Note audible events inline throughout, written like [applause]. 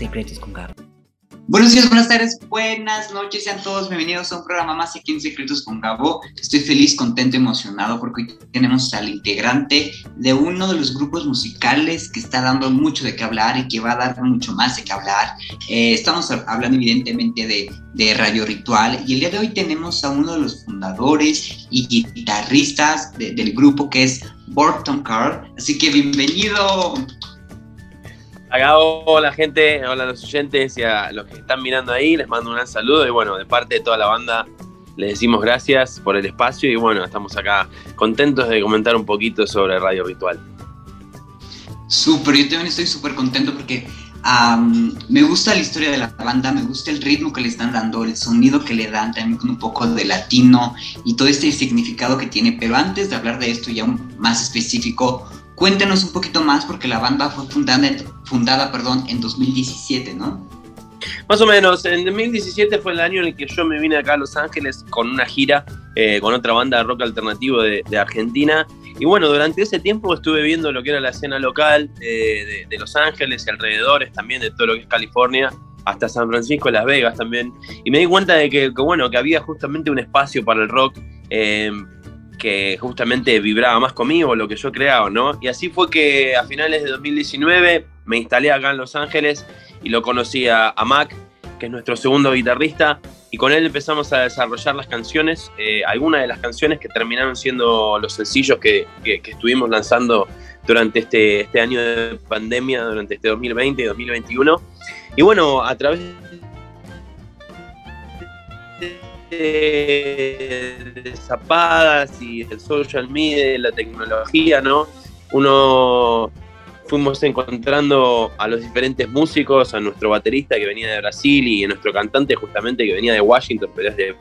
Secretos con Gabo. Buenos días, buenas tardes, buenas noches, sean todos bienvenidos a un programa más aquí en Secretos con Gabo. Estoy feliz, contento, emocionado porque hoy tenemos al integrante de uno de los grupos musicales que está dando mucho de qué hablar y que va a dar mucho más de qué hablar. Eh, estamos hablando evidentemente de, de, Radio Ritual y el día de hoy tenemos a uno de los fundadores y guitarristas del grupo que es Burton Carr. Así que bienvenido. Acá, hola gente, hola a los oyentes y a los que están mirando ahí, les mando un gran saludo y bueno, de parte de toda la banda les decimos gracias por el espacio y bueno, estamos acá contentos de comentar un poquito sobre Radio Ritual. Súper, yo también estoy súper contento porque me gusta la historia de la banda, me gusta el ritmo que le están dando, el sonido que le dan, también con un poco de latino y todo este significado que tiene. Pero antes de hablar de esto ya más específico, Cuéntenos un poquito más porque la banda fue fundada, fundada perdón, en 2017, ¿no? Más o menos, en 2017 fue el año en el que yo me vine acá a Los Ángeles con una gira eh, con otra banda de rock alternativo de, Argentina. Y bueno, durante ese tiempo estuve viendo lo que era la escena local de, Los Ángeles y alrededores, también de todo lo que es California, hasta San Francisco, Las Vegas también. Y me di cuenta de que, bueno, que había justamente un espacio para el rock. Eh, que justamente vibraba más conmigo, lo que yo creaba, ¿no? Y así fue que a finales de 2019 me instalé acá en Los Ángeles y lo conocí a, Mac, que es nuestro segundo guitarrista, y con él empezamos a desarrollar las canciones, eh, algunas de las canciones que terminaron siendo los sencillos que, que, estuvimos lanzando durante este, este año de pandemia, durante este 2020 y 2021. Y bueno, a través de zapadas y el social media, la tecnología, ¿no? Uno fuimos encontrando a los diferentes músicos, a nuestro baterista que venía de Brasil y a nuestro cantante justamente que venía de Washington, pero es de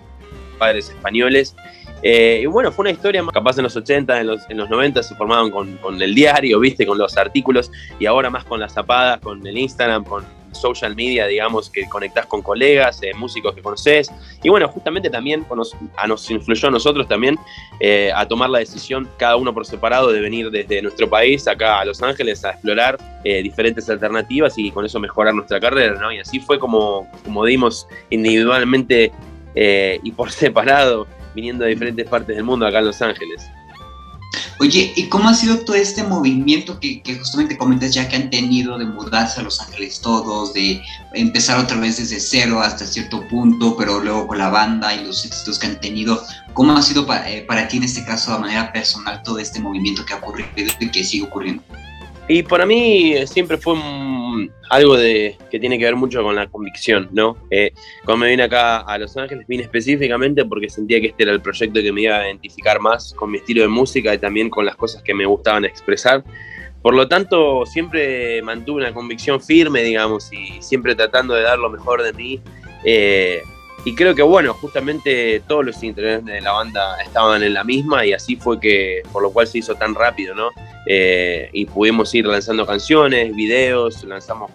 padres españoles. Eh, y bueno, fue una historia más capaz en los 80, en los, en los 90 se formaron con, con el diario, viste, con los artículos y ahora más con las zapadas, con el Instagram, con social media, digamos, que conectás con colegas, eh, músicos que conoces. Y bueno, justamente también nos, a nos influyó a nosotros también eh, a tomar la decisión, cada uno por separado, de venir desde nuestro país acá a Los Ángeles a explorar eh, diferentes alternativas y con eso mejorar nuestra carrera. Y así fue como, como dimos individualmente y por [laughs] separado, viniendo de diferentes partes del mundo acá en Los Ángeles. Oye, ¿y cómo ha sido todo este movimiento que, justamente comentas ya que han tenido de mudarse a Los Ángeles todos, de empezar otra vez desde cero hasta cierto punto, pero luego con la banda y los éxitos que han tenido? ¿Cómo ha sido para, eh, para ti en este caso, de manera personal, todo este movimiento que ha ocurrido y que sigue ocurriendo? Y para mí siempre fue algo de, que tiene que ver mucho con la convicción, ¿no? Eh, cuando me vine acá a Los Ángeles, vine específicamente porque sentía que este era el proyecto que me iba a identificar más con mi estilo de música y también con las cosas que me gustaban expresar. Por lo tanto, siempre mantuve una convicción firme, digamos, y siempre tratando de dar lo mejor de mí. Eh, y creo que bueno, justamente todos los integrantes de la banda estaban en la misma y así fue que, por lo cual se hizo tan rápido, ¿no? Eh, y pudimos ir lanzando canciones, videos, lanzamos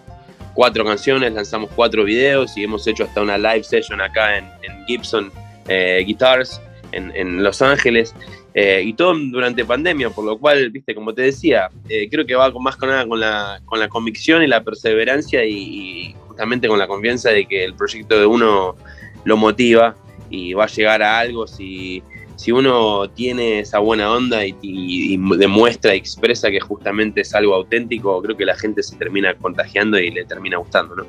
cuatro canciones, lanzamos cuatro videos y hemos hecho hasta una live session acá en, Gibson eh, Guitars en, Los Ángeles. Eh, y todo durante pandemia, por lo cual, viste, como te decía, creo que va más con nada con la, con la convicción y la perseverancia y justamente con la confianza de que el proyecto de uno lo motiva y va a llegar a algo si, si uno tiene esa buena onda y, demuestra y expresa que justamente es algo auténtico, creo que la gente se termina contagiando y le termina gustando, ¿no?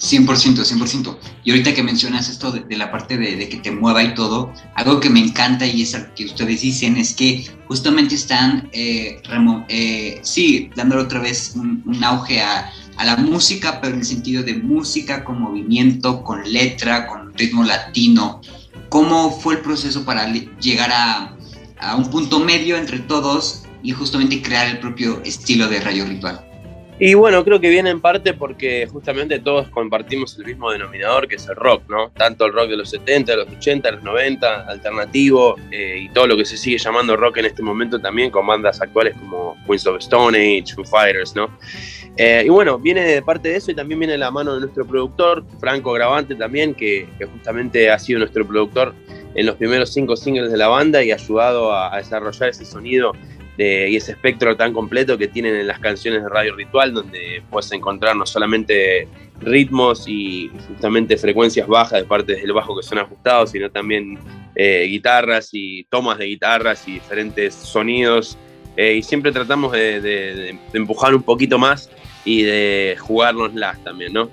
100%, 100%. Y ahorita que mencionas esto de, la parte de, que te mueva y todo, algo que me encanta y es algo que ustedes dicen es que justamente están, eh, eh, sí, dándole otra vez un auge a, a la música, pero en el sentido de música con movimiento, con letra, con ritmo latino. ¿Cómo fue el proceso para llegar a, un punto medio entre todos y justamente crear el propio estilo de Rayo Ritual? Y bueno, creo que viene en parte porque justamente todos compartimos el mismo denominador que es el rock, ¿no? Tanto el rock de los 70, de los 80, de los 90, alternativo eh, y todo lo que se sigue llamando rock en este momento también con bandas actuales como Queens of Stone Age, Foo Fighters, ¿no? Eh, y bueno, viene de parte de eso y también viene de la mano de nuestro productor, Franco Gravante también, que, justamente ha sido nuestro productor en los primeros cinco singles de la banda y ha ayudado a, desarrollar ese sonido y ese espectro tan completo que tienen en las canciones de Radio Ritual, donde puedes encontrar no solamente ritmos y justamente frecuencias bajas de partes del bajo que son ajustados, sino también eh, guitarras y tomas de guitarras y diferentes sonidos. Eh, y siempre tratamos de, empujar un poquito más y de jugárnoslas también, ¿no?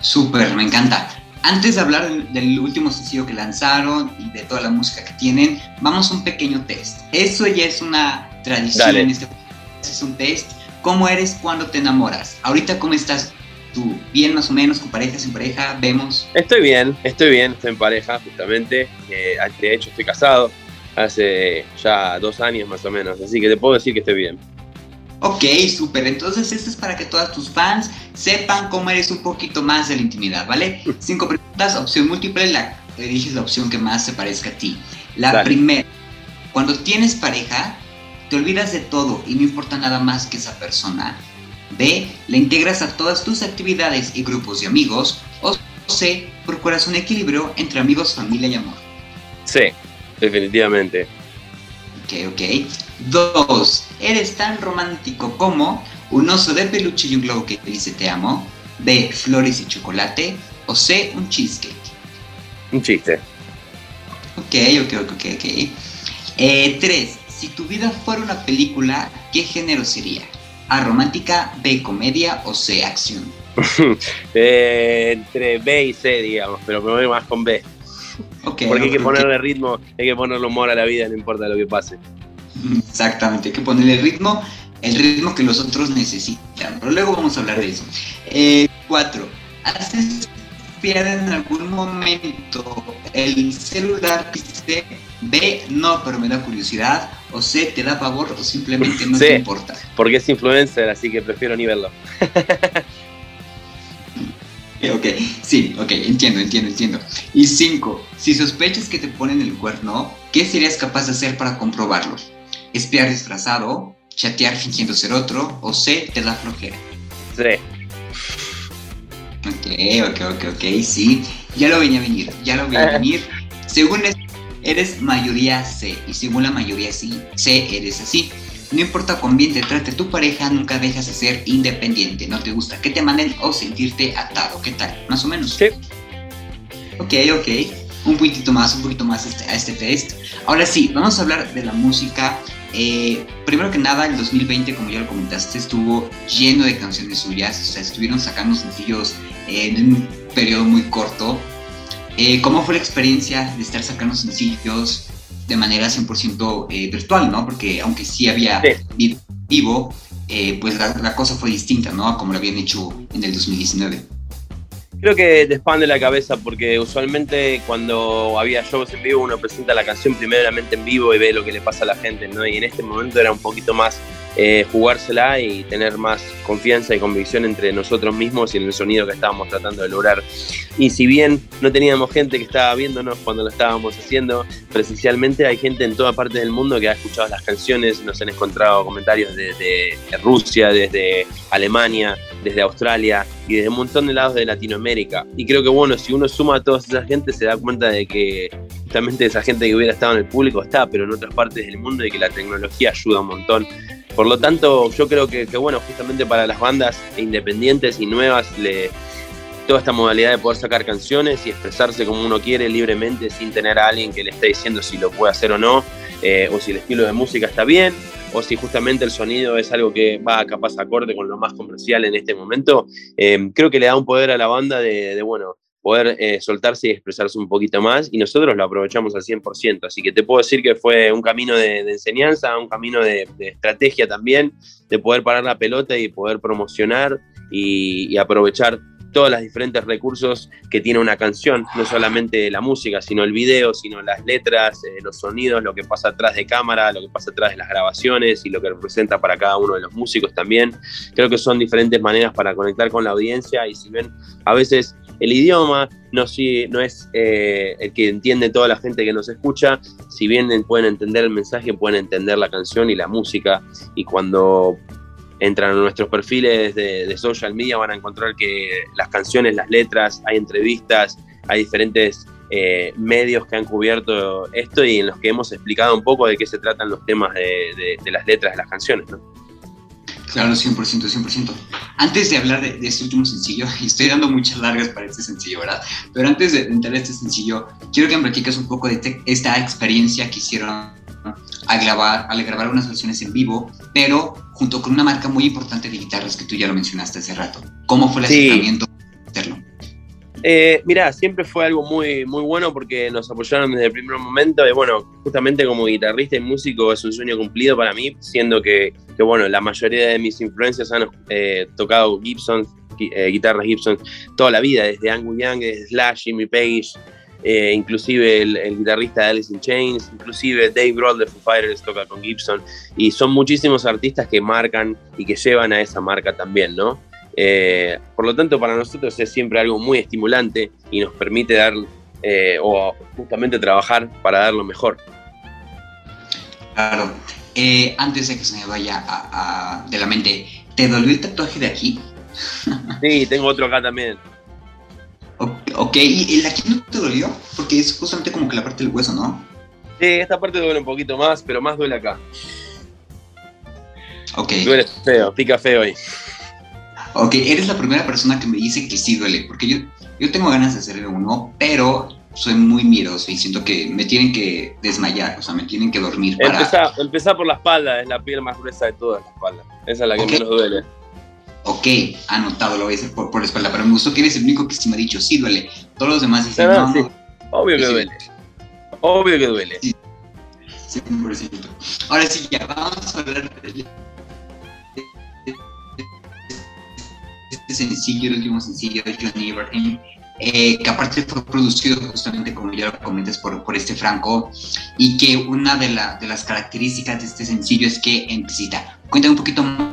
Súper, me encanta. Antes de hablar del último sencillo que lanzaron y de toda la música que tienen, vamos a un pequeño test. Eso ya es una tradición en este es un test. ¿Cómo eres cuando te enamoras? Ahorita, ¿cómo estás tú? ¿Bien más o menos, con pareja, sin pareja? Vemos. Estoy bien, estoy bien, estoy en pareja justamente. Eh, de hecho, estoy casado hace ya dos años más o menos, así que te puedo decir que estoy bien. Ok, súper. Entonces, esto es para que todas tus fans sepan cómo eres un poquito más de la intimidad, ¿vale? [laughs] Cinco preguntas, opción múltiple, la eliges la opción que más se parezca a ti. La primera, cuando tienes pareja, te olvidas de todo y no importa nada más que esa persona. B, la integras a todas tus actividades y grupos de amigos. O C, procuras un equilibrio entre amigos, familia y amor. Sí, definitivamente. Ok, ok. Dos, eres tan romántico como un oso de peluche y un globo que dice te amo. B, flores y chocolate. O C, un cheesecake. Un chiste. Ok, ok, ok, ok. okay. Eh, tres, si tu vida fuera una película, ¿qué género sería? A, romántica, B, comedia o C, acción. [laughs] Eh, entre B y C, digamos, pero me voy más con B. [laughs] Porque hay que ponerle ritmo, hay que ponerle humor a la vida, no importa lo que pase. Exactamente, hay que ponerle ritmo, el ritmo que los otros necesitan. Pero luego vamos a hablar de eso. Eh, cuatro, ¿haces en algún momento el celular dice B, no, pero me da curiosidad, o C, te da favor o simplemente no [laughs] te importa? Porque es influencer, así que prefiero ni verlo. [laughs] ok, sí, ok, entiendo, entiendo, entiendo. Y cinco, si sospechas que te ponen el cuerno, ¿qué serías capaz de hacer para comprobarlo? espiar disfrazado, chatear fingiendo ser otro, o C, te da flojera. C. Ok, ok, ok, ok, sí. Ya lo venía a venir, ya lo venía a [laughs] venir. Según eres mayoría C, y según la mayoría C, C eres así. No importa cuán bien te trate tu pareja, nunca dejas de ser independiente. No te gusta que te manden o sentirte atado. ¿Qué tal? Más o menos. Sí. Ok, ok. Un poquitito más, un poquito más este, a este test. Ahora sí, vamos a hablar de la música eh, primero que nada, el 2020, como ya lo comentaste, estuvo lleno de canciones suyas, o sea, estuvieron sacando sencillos en un periodo muy corto. Eh, ¿Cómo fue la experiencia de estar sacando sencillos de manera 100% eh, virtual, ¿no? Porque aunque sí había vivo, pues la, la, cosa fue distinta, ¿no? A como lo habían hecho en el 2019 creo que te expande la cabeza porque usualmente cuando había shows en vivo uno presenta la canción primeramente en vivo y ve lo que le pasa a la gente, ¿no? Y en este momento era un poquito más eh, jugársela y tener más confianza y convicción entre nosotros mismos y en el sonido que estábamos tratando de lograr. Y si bien no teníamos gente que estaba viéndonos cuando lo estábamos haciendo, presencialmente hay gente en toda parte del mundo que ha escuchado las canciones, nos han encontrado comentarios desde Rusia, desde Alemania, desde Australia y desde un montón de lados de Latinoamérica. Y creo que bueno, si uno suma a toda esa gente se da cuenta de que justamente esa gente que hubiera estado en el público está, pero en otras partes del mundo y que la tecnología ayuda un montón por lo tanto, yo creo que, bueno, justamente para las bandas independientes y nuevas, toda esta modalidad de poder sacar canciones y expresarse como uno quiere libremente sin tener a alguien que le esté diciendo si lo puede hacer o no, eh, o si el estilo de música está bien, o si justamente el sonido es algo que va capaz acorde con lo más comercial en este momento, eh, creo que le da un poder a la banda de, de bueno, poder eh, soltarse y expresarse un poquito más y nosotros lo aprovechamos al 100%. Así que te puedo decir que fue un camino de, enseñanza, un camino de, estrategia también, de poder parar la pelota y poder promocionar y, aprovechar todos los diferentes recursos que tiene una canción, no solamente la música, sino el video, sino las letras, eh, los sonidos, lo que pasa atrás de cámara, lo que pasa atrás de las grabaciones y lo que representa para cada uno de los músicos también. Creo que son diferentes maneras para conectar con la audiencia y si ven, a veces el idioma no, si, no es eh, el que entiende toda la gente que nos escucha, si bien pueden entender el mensaje, pueden entender la canción y la música, y cuando entran a nuestros perfiles de, social media van a encontrar que las canciones, las letras, hay entrevistas, hay diferentes eh, medios que han cubierto esto y en los que hemos explicado un poco de qué se tratan los temas de, las letras de las canciones, ¿no? Claro, 100%, 100%. Antes de hablar de, este último sencillo, [laughs] y estoy dando muchas largas para este sencillo, ¿verdad? Pero antes de entrar a este sencillo, quiero que me platiques un poco de este, esta experiencia que hicieron a grabar, a grabar unas versiones en vivo, pero junto con una marca muy importante de guitarras que tú ya lo mencionaste hace rato. ¿Cómo fue el acercamiento de hacerlo? Eh, mira, siempre fue algo muy, muy bueno porque nos apoyaron desde el primer momento. Y bueno, justamente como guitarrista y músico es un sueño cumplido para mí, siendo que, bueno, la mayoría de mis influencias han eh, tocado Gibson, eh, guitarras Gibson toda la vida, desde Angus Young, desde Slash, Jimmy Page, eh, inclusive el, guitarrista de Alice in Chains, inclusive Dave Grohl de Foo Fighters toca con Gibson. Y son muchísimos artistas que marcan y que llevan a esa marca también, ¿no? Eh, por lo tanto, para nosotros es siempre algo muy estimulante y nos permite dar eh, o justamente trabajar para dar lo mejor. Claro. Eh, antes de que se me vaya de la mente, ¿te dolió el tatuaje de aquí? [laughs] Sí, tengo otro acá también. Ok, ¿y el aquí no te dolió? Porque es justamente como que la parte del hueso, ¿no? Sí, esta parte duele un poquito más, pero más duele acá. Ok. Duele feo, pica feo ahí. Ok, eres la primera persona que me dice que sí duele, porque yo, yo tengo ganas de hacerle uno, pero soy muy miedoso y siento que me tienen que desmayar, o sea, me tienen que dormir para... Empezá, por la espalda, es la piel más gruesa de toda la espalda. Esa es la que menos duele. Ok, anotado, lo voy a hacer por, la espalda, pero me gustó que eres el único que sí me ha dicho, sí duele. Todos los demás dicen, no, sí. Obvio que duele. Obvio que duele. Sí, 100%. Ahora sí, ya vamos a hablar de sencillo, el último sencillo de Johnny Ibrahim, eh, que aparte fue producido justamente, como ya lo comentas, por, por este Franco, y que una de, de las características de este sencillo es que necesita. Cuéntame un poquito más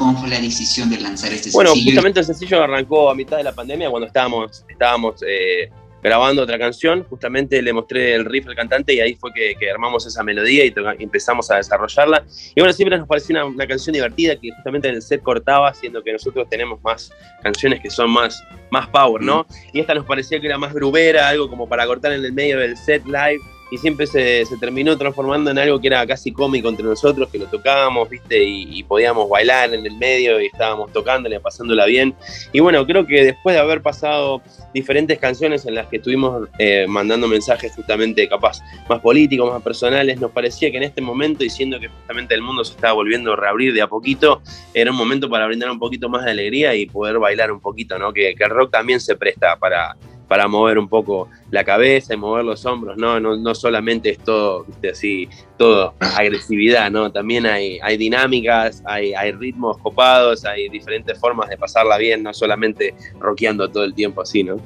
cómo fue la decisión de lanzar este sencillo. Bueno, justamente el sencillo arrancó a mitad de la pandemia cuando estábamos, estábamos eh, grabando otra canción, justamente le mostré el riff al cantante y ahí fue que, armamos esa melodía y, empezamos a desarrollarla. Y bueno, siempre nos pareció una, canción divertida que justamente en el set cortaba, siendo que nosotros tenemos más canciones que son más, más power, ¿no? Y esta nos parecía que era más grubera, algo como para cortar en el medio del set live y siempre se, terminó transformando en algo que era casi cómico entre nosotros, que lo tocábamos, ¿viste? Y, podíamos bailar en el medio y estábamos tocándola, pasándola bien. Y bueno, creo que después de haber pasado diferentes canciones en las que estuvimos eh, mandando mensajes justamente capaz más políticos, más personales, nos parecía que en este momento, diciendo que justamente el mundo se estaba volviendo a reabrir de a poquito, era un momento para brindar un poquito más de alegría y poder bailar un poquito, ¿no? Que, que el rock también se presta para para mover un poco la cabeza y mover los hombros, ¿no? No, solamente es todo, así, todo agresividad, ¿no? También hay, hay dinámicas, hay, hay ritmos copados, hay diferentes formas de pasarla bien, no solamente rockeando todo el tiempo así, ¿no?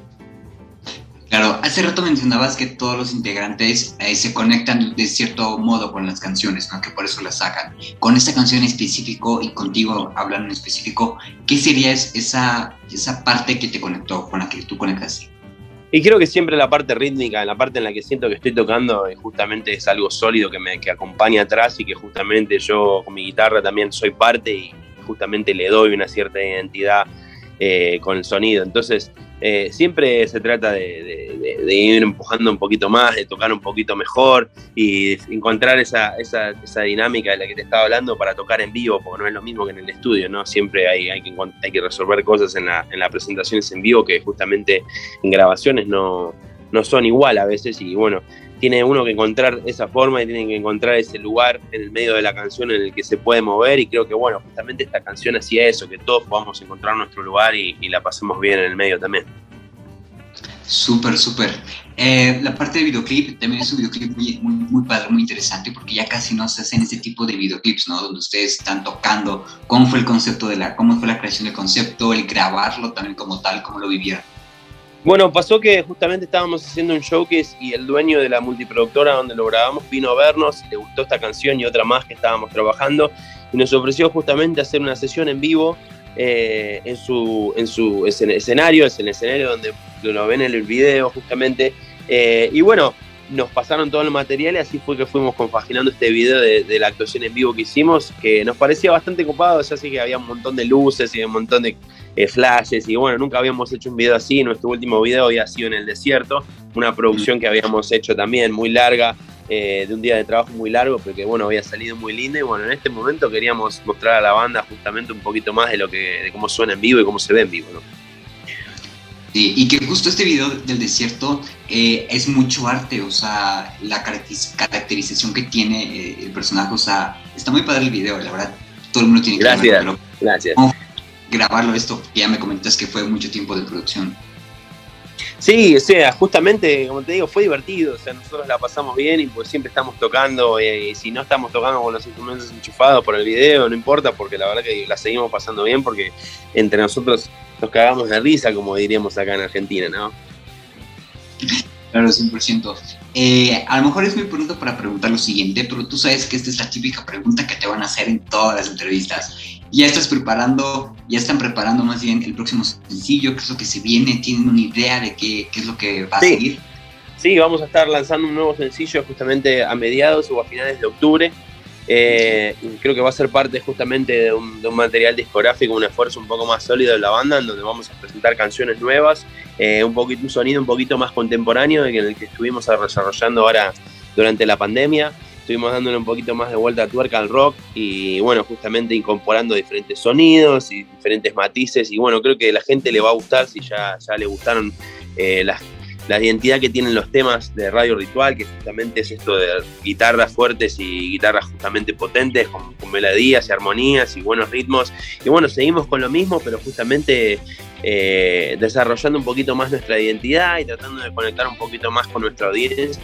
Claro, hace rato mencionabas que todos los integrantes eh, se conectan de cierto modo con las canciones, ¿no? que por eso las sacan. Con esta canción en específico y contigo hablando en específico, ¿qué sería esa, esa parte que te conectó, con la que tú conectaste? Y creo que siempre la parte rítmica, la parte en la que siento que estoy tocando, justamente es algo sólido que me que acompaña atrás y que justamente yo con mi guitarra también soy parte y justamente le doy una cierta identidad eh, con el sonido. Entonces, eh, siempre se trata de, ir empujando un poquito más, de tocar un poquito mejor y encontrar esa, esa, esa, dinámica de la que te estaba hablando para tocar en vivo, porque no es lo mismo que en el estudio, ¿no? Siempre hay, hay, que, hay que resolver cosas en, la, en las presentaciones en vivo que justamente en grabaciones no, no son igual a veces y bueno, tiene uno que encontrar esa forma y tiene que encontrar ese lugar en el medio de la canción en el que se puede mover y creo que bueno, justamente esta canción hacía eso, que todos podamos encontrar nuestro lugar y, la pasemos bien en el medio también. Súper, súper. Eh, la parte de videoclip también es un videoclip muy, muy, muy, padre, muy interesante, porque ya casi no se hacen ese tipo de videoclips, ¿no? Donde ustedes están tocando, cómo fue el concepto de la, cómo fue la creación del concepto, el grabarlo también como tal, cómo lo vivieron. Bueno, pasó que justamente estábamos haciendo un showcase y el dueño de la multiproductora donde lo grabamos vino a vernos y le gustó esta canción y otra más que estábamos trabajando y nos ofreció justamente hacer una sesión en vivo eh, en, su, en su escenario, es el escenario donde lo ven en el video justamente. Eh, y bueno, nos pasaron todo el material y así fue que fuimos compaginando este video de, la actuación en vivo que hicimos, que nos parecía bastante copado, ya sé que había un montón de luces y un montón de eh, flashes y bueno, nunca habíamos hecho un video así, nuestro último video había sido en el desierto, una producción que habíamos hecho también muy larga, eh, de un día de trabajo muy largo, pero que bueno, había salido muy lindo y bueno, en este momento queríamos mostrar a la banda justamente un poquito más de lo que, de cómo suena en vivo y cómo se ve en vivo, ¿no? y que justo este video del desierto eh, es mucho arte, o sea, la caracterización que tiene eh, el personaje, o sea, está muy padre el video, la verdad, todo el mundo tiene que gracias, verlo. Gracias. grabarlo esto, que ya me comentas que fue mucho tiempo de producción. Sí, o sea, justamente, como te digo, fue divertido, o sea, nosotros la pasamos bien y pues siempre estamos tocando, eh, y si no estamos tocando con los instrumentos enchufados por el video, no importa, porque la verdad que la seguimos pasando bien, porque entre nosotros nos cagamos de risa, como diríamos acá en Argentina, ¿no? Claro, 100%. Eh, a lo mejor es muy pronto para preguntar lo siguiente, pero tú sabes que esta es la típica pregunta que te van a hacer en todas las entrevistas. Ya estás preparando, ya están preparando más bien el próximo sencillo, qué es lo que se viene, tienen una idea de qué, qué es lo que va a seguir. Sí, vamos a estar lanzando un nuevo sencillo justamente a mediados o a finales de octubre. Eh, creo que va a ser parte justamente de un, material discográfico, un esfuerzo un poco más sólido de la banda, en donde vamos a presentar canciones nuevas, eh, un, poquito, un sonido un poquito más contemporáneo en el que estuvimos desarrollando ahora durante la pandemia. Estuvimos dándole un poquito más de vuelta a tuerca al rock y bueno, justamente incorporando diferentes sonidos y diferentes matices y bueno, creo que la gente le va a gustar si ya, ya le gustaron eh, las la identidad que tienen los temas de Radio Ritual, que justamente es esto de guitarras fuertes y guitarras justamente potentes, con, melodías y armonías y buenos ritmos. Y bueno, seguimos con lo mismo, pero justamente eh, desarrollando un poquito más nuestra identidad y tratando de conectar un poquito más con nuestra audiencia,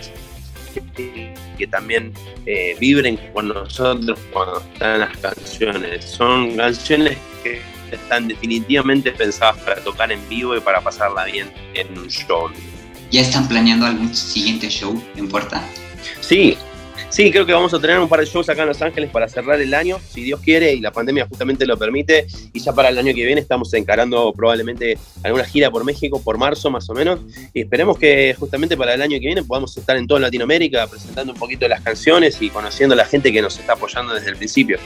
que, también eh, vibren con nosotros cuando están las canciones. Son canciones que están definitivamente pensadas para tocar en vivo y para pasarla bien en un show. ¿Ya están planeando algún siguiente show en puerta? Sí, sí, creo que vamos a tener un par de shows acá en Los Ángeles para cerrar el año, si Dios quiere y la pandemia justamente lo permite. Y ya para el año que viene estamos encarando probablemente alguna gira por México, por marzo más o menos. Y esperemos que justamente para el año que viene podamos estar en toda Latinoamérica presentando un poquito las canciones y conociendo a la gente que nos está apoyando desde el principio.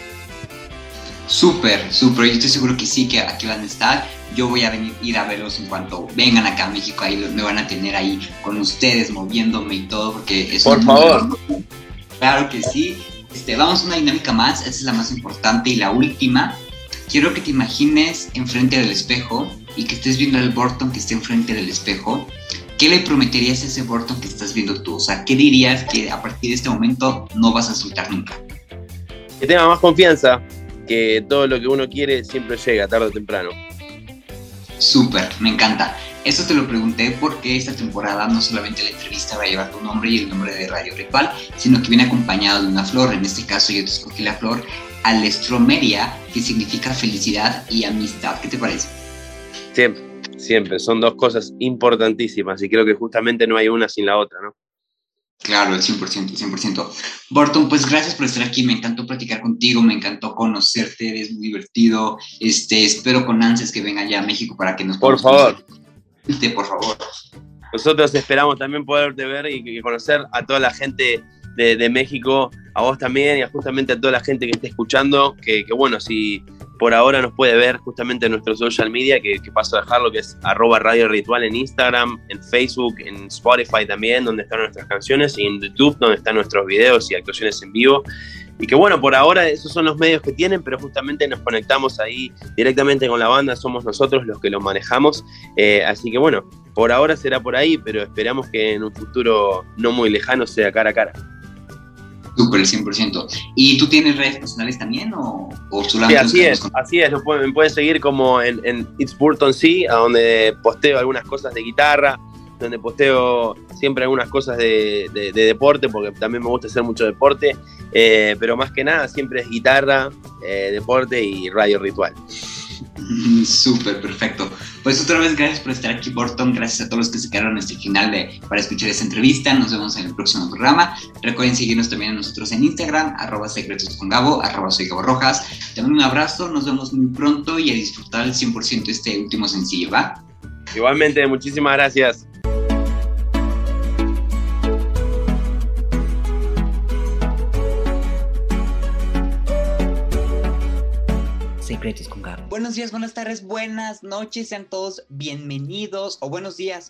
Súper, súper. Yo estoy seguro que sí, que aquí van a estar. Yo voy a venir, ir a verlos en cuanto vengan acá a México. Ahí me van a tener ahí con ustedes, moviéndome y todo, porque es Por favor. Claro que sí. Este, vamos a una dinámica más. Esta es la más importante y la última. Quiero que te imagines enfrente del espejo y que estés viendo al Burton que esté enfrente del espejo. ¿Qué le prometerías a ese Burton que estás viendo tú? O sea, ¿qué dirías que a partir de este momento no vas a soltar nunca? Que tenga más confianza, que todo lo que uno quiere siempre llega, tarde o temprano. Súper, me encanta. Eso te lo pregunté porque esta temporada no solamente la entrevista va a llevar tu nombre y el nombre de Radio Ritual, sino que viene acompañado de una flor. En este caso yo te escogí la flor Alestromeria, que significa felicidad y amistad. ¿Qué te parece? Siempre, siempre. Son dos cosas importantísimas y creo que justamente no hay una sin la otra, ¿no? Claro, el 100%, el 100%. Burton, pues gracias por estar aquí, me encantó platicar contigo, me encantó conocerte, eres muy divertido. Este, espero con ansias que venga ya a México para que nos Por favor. Por favor. Nosotros esperamos también poderte ver y conocer a toda la gente de, México, a vos también y a justamente a toda la gente que esté escuchando, que, que bueno, si por ahora nos puede ver justamente en nuestro social media, que, paso a dejarlo, que es arroba Radio Ritual en Instagram, en Facebook, en Spotify también, donde están nuestras canciones, y en YouTube, donde están nuestros videos y actuaciones en vivo. Y que bueno, por ahora esos son los medios que tienen, pero justamente nos conectamos ahí directamente con la banda, somos nosotros los que lo manejamos. Eh, así que bueno, por ahora será por ahí, pero esperamos que en un futuro no muy lejano sea cara a cara. Súper, el 100%. ¿Y tú tienes redes personales también o, o Sí, así es, así es. me pueden seguir como en, en It's Burton C, a donde posteo algunas cosas de guitarra, donde posteo siempre algunas cosas de, deporte, porque también me gusta hacer mucho deporte, eh, pero más que nada siempre es guitarra, eh, deporte y radio ritual. Súper, perfecto. Pues otra vez gracias por estar aquí, Borton. Gracias a todos los que se quedaron hasta el final de, para escuchar esta entrevista. Nos vemos en el próximo programa. Recuerden seguirnos también a nosotros en Instagram, arroba secretos con Gabo, arroba soy Gabo Rojas. También un abrazo, nos vemos muy pronto y a disfrutar al 100% este último sencillo, ¿va? Igualmente, muchísimas gracias. Buenos días, buenas tardes, buenas noches, sean todos bienvenidos o buenos días